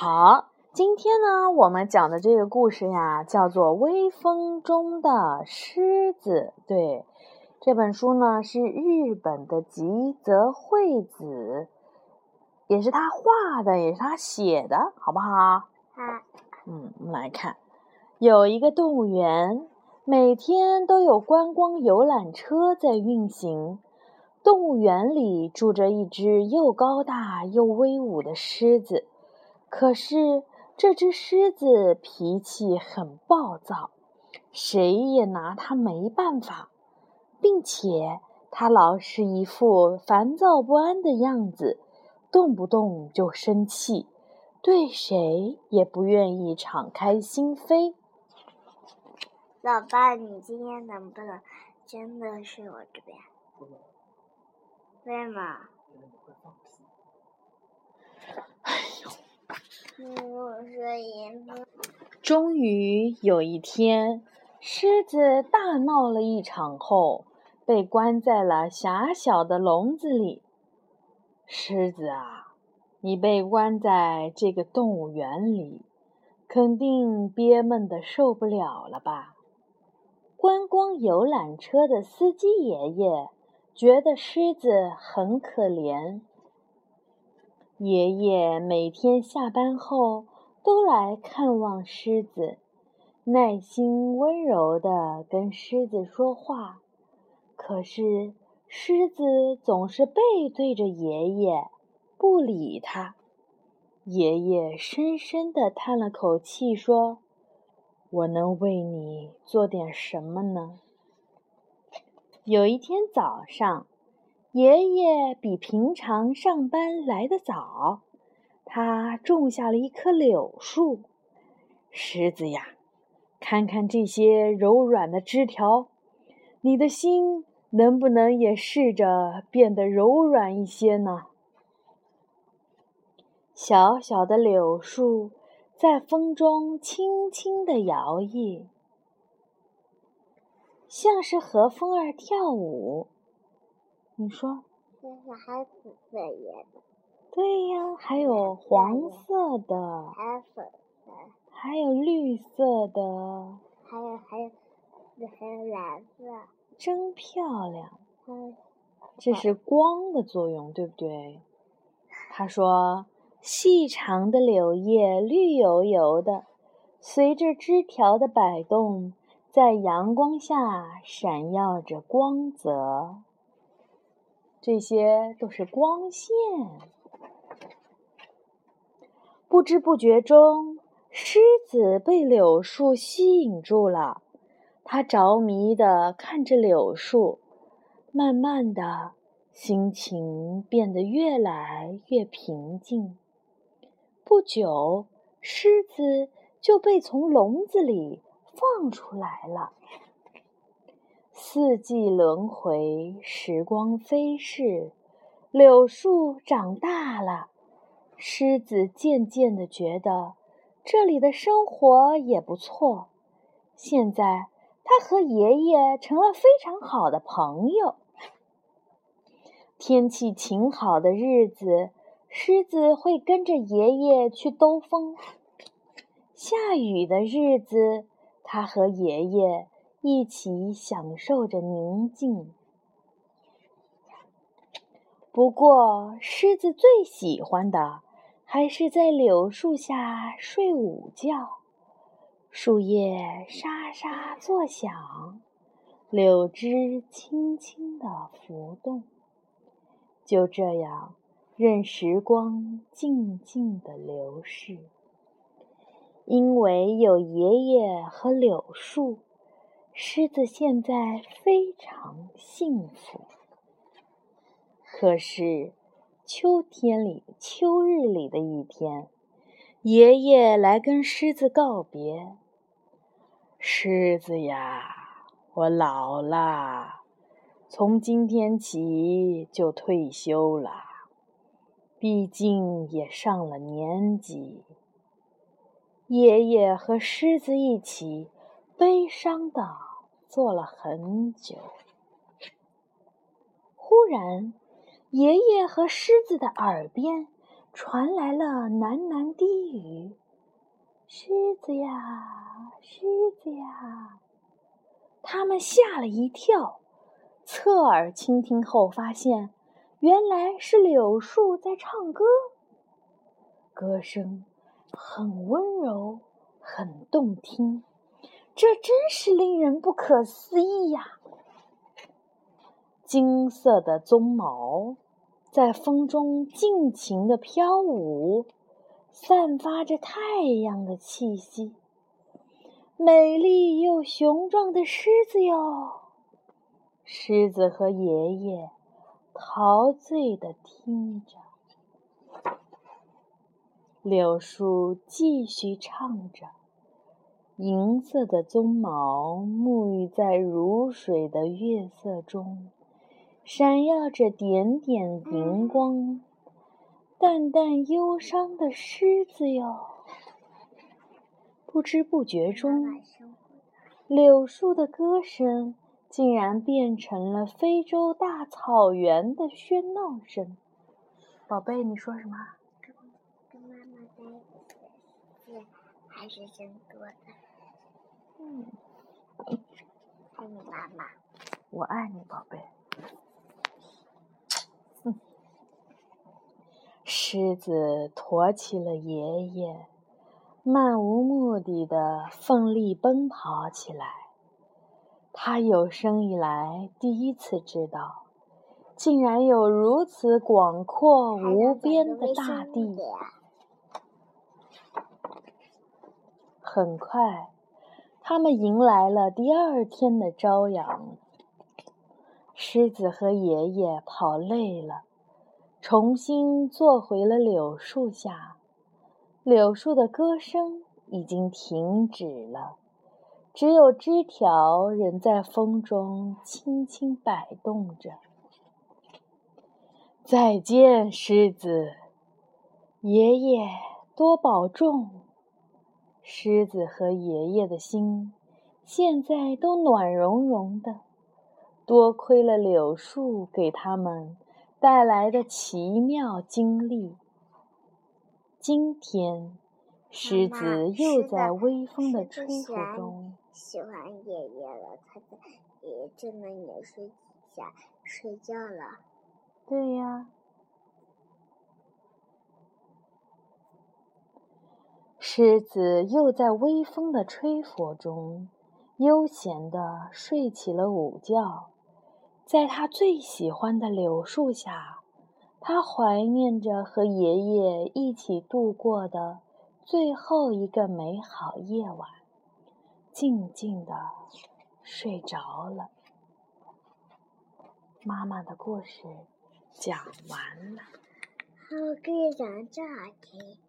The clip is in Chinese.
好，今天呢，我们讲的这个故事呀，叫做《微风中的狮子》。对，这本书呢是日本的吉泽惠子，也是他画的，也是他写的，好不好？好。嗯，我们来看，有一个动物园，每天都有观光游览车在运行。动物园里住着一只又高大又威武的狮子。可是这只狮子脾气很暴躁，谁也拿它没办法，并且它老是一副烦躁不安的样子，动不动就生气，对谁也不愿意敞开心扉。老爸，你今天能不能真的睡我这边？为什么？哎呦！我终于有一天，狮子大闹了一场后，被关在了狭小的笼子里。狮子啊，你被关在这个动物园里，肯定憋闷的受不了了吧？观光游览车的司机爷爷觉得狮子很可怜。爷爷每天下班后都来看望狮子，耐心温柔地跟狮子说话。可是狮子总是背对着爷爷，不理他。爷爷深深地叹了口气，说：“我能为你做点什么呢？”有一天早上。爷爷比平常上班来得早，他种下了一棵柳树。狮子呀，看看这些柔软的枝条，你的心能不能也试着变得柔软一些呢？小小的柳树在风中轻轻地摇曳，像是和风儿跳舞。你说，这是还紫色叶的。对呀，还有黄色的，还有粉色，还有绿色的，还有还有还有蓝色，真漂亮。这是光的作用，对不对？他说，细长的柳叶绿油油的，随着枝条的摆动，在阳光下闪耀着光泽。这些都是光线。不知不觉中，狮子被柳树吸引住了。它着迷地看着柳树，慢慢的，心情变得越来越平静。不久，狮子就被从笼子里放出来了。四季轮回，时光飞逝，柳树长大了，狮子渐渐的觉得这里的生活也不错。现在，他和爷爷成了非常好的朋友。天气晴好的日子，狮子会跟着爷爷去兜风；下雨的日子，他和爷爷。一起享受着宁静。不过，狮子最喜欢的还是在柳树下睡午觉。树叶沙沙作响，柳枝轻轻的浮动。就这样，任时光静静的流逝。因为有爷爷和柳树。狮子现在非常幸福。可是，秋天里、秋日里的一天，爷爷来跟狮子告别。狮子呀，我老了，从今天起就退休了。毕竟也上了年纪。爷爷和狮子一起悲伤的。坐了很久，忽然，爷爷和狮子的耳边传来了喃喃低语：“狮子呀，狮子呀！”他们吓了一跳，侧耳倾听后发现，原来是柳树在唱歌。歌声很温柔，很动听，这真是令人不可思议呀！金色的鬃毛在风中尽情地飘舞，散发着太阳的气息。美丽又雄壮的狮子哟！狮子和爷爷陶醉地听着。柳树继续唱着，银色的鬃毛沐浴在如水的月色中。闪耀着点点银光，淡淡忧伤的狮子哟。不知不觉中，柳树的歌声竟然变成了非洲大草原的喧闹声。宝贝，你说什么？跟妈妈在一起还是真多的。嗯，爱你妈妈。我爱你，宝贝。狮子驮起了爷爷，漫无目的的奋力奔跑起来。他有生以来第一次知道，竟然有如此广阔无边的大地。很快，他们迎来了第二天的朝阳。狮子和爷爷跑累了。重新坐回了柳树下，柳树的歌声已经停止了，只有枝条仍在风中轻轻摆动着。再见，狮子爷爷，多保重。狮子和爷爷的心现在都暖融融的，多亏了柳树给他们。带来的奇妙经历。今天，狮子又在微风的吹拂中喜欢爷爷了。他在爷爷正在柳树底下睡觉了。对呀。狮子又在微风的吹拂中悠闲地睡起了午觉。在他最喜欢的柳树下，他怀念着和爷爷一起度过的最后一个美好夜晚，静静的睡着了。妈妈的故事讲完了。好，可以讲这儿听。